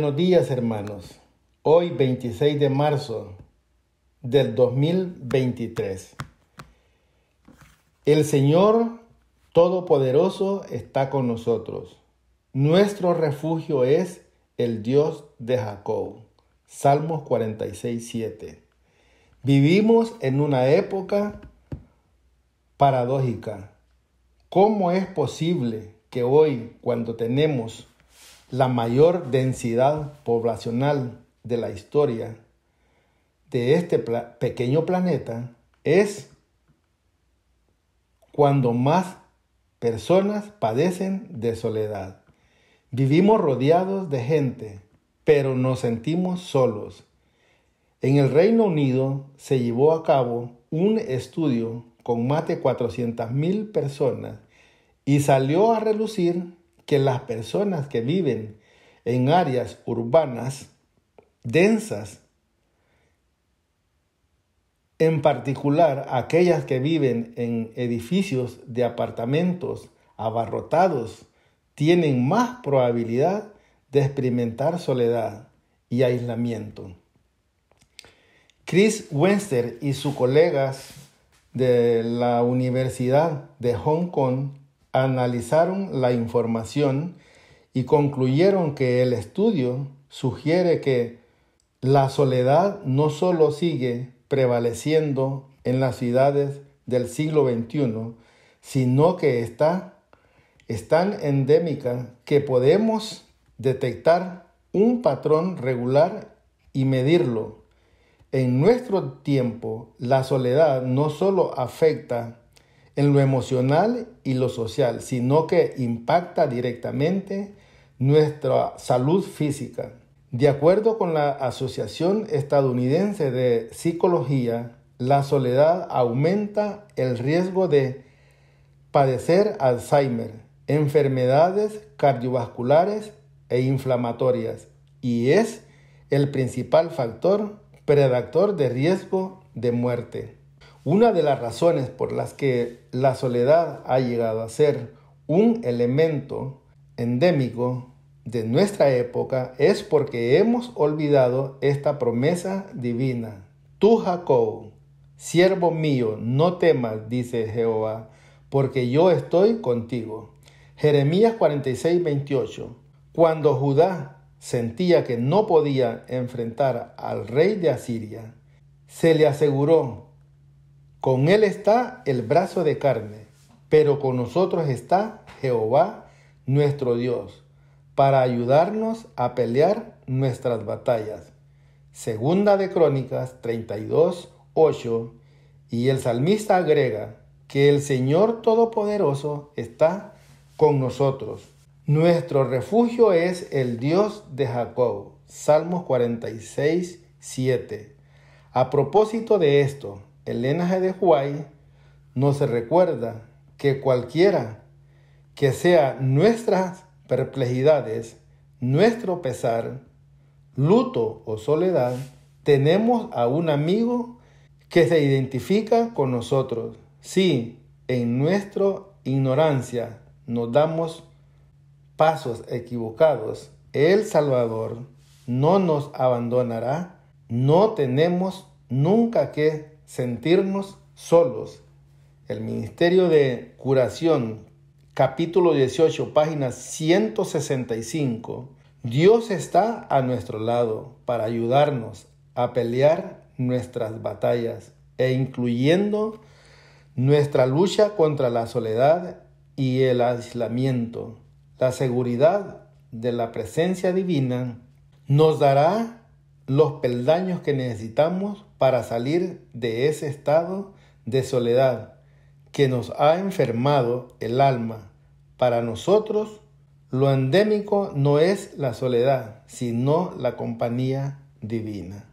buenos días hermanos. Hoy 26 de marzo del 2023. El Señor Todopoderoso está con nosotros. Nuestro refugio es el Dios de Jacob. Salmos 46, 7. Vivimos en una época paradójica. ¿Cómo es posible que hoy, cuando tenemos la mayor densidad poblacional de la historia de este pequeño planeta, es cuando más personas padecen de soledad? Vivimos rodeados de gente, pero nos sentimos solos. En el Reino Unido se llevó a cabo un estudio con más de 400.000 personas y salió a relucir que las personas que viven en áreas urbanas densas, en particular aquellas que viven en edificios de apartamentos abarrotados, tienen más probabilidad de experimentar soledad y aislamiento. Chris Wenster y sus colegas de la Universidad de Hong Kong analizaron la información y concluyeron que el estudio sugiere que la soledad no solo sigue prevaleciendo en las ciudades del siglo XXI, sino que está es tan endémica que podemos detectar un patrón regular y medirlo. En nuestro tiempo, la soledad no solo afecta en lo emocional y lo social, sino que impacta directamente nuestra salud física. De acuerdo con la Asociación Estadounidense de Psicología, la soledad aumenta el riesgo de padecer Alzheimer, enfermedades cardiovasculares e inflamatorias y es el principal factor predactor de riesgo de muerte. Una de las razones por las que la soledad ha llegado a ser un elemento endémico de nuestra época es porque hemos olvidado esta promesa divina. Tú, Jacob, siervo mío, no temas, dice Jehová, porque yo estoy contigo. Jeremías 46, 28. Cuando Judá sentía que no podía enfrentar al rey de Asiria, se le aseguró, con él está el brazo de carne, pero con nosotros está Jehová nuestro Dios, para ayudarnos a pelear nuestras batallas. Segunda de Crónicas 32, 8, y el salmista agrega que el Señor Todopoderoso está con nosotros. Nuestro refugio es el Dios de Jacob. Salmos 46, 7. A propósito de esto, Elena G. de Huay nos recuerda que cualquiera que sea nuestras perplejidades, nuestro pesar, luto o soledad, tenemos a un amigo que se identifica con nosotros. Sí, en nuestra ignorancia, nos damos pasos equivocados, el Salvador no nos abandonará. No tenemos nunca que sentirnos solos. El Ministerio de Curación, capítulo 18, página 165. Dios está a nuestro lado para ayudarnos a pelear nuestras batallas e incluyendo nuestra lucha contra la soledad y el aislamiento, la seguridad de la presencia divina, nos dará los peldaños que necesitamos para salir de ese estado de soledad que nos ha enfermado el alma. Para nosotros, lo endémico no es la soledad, sino la compañía divina.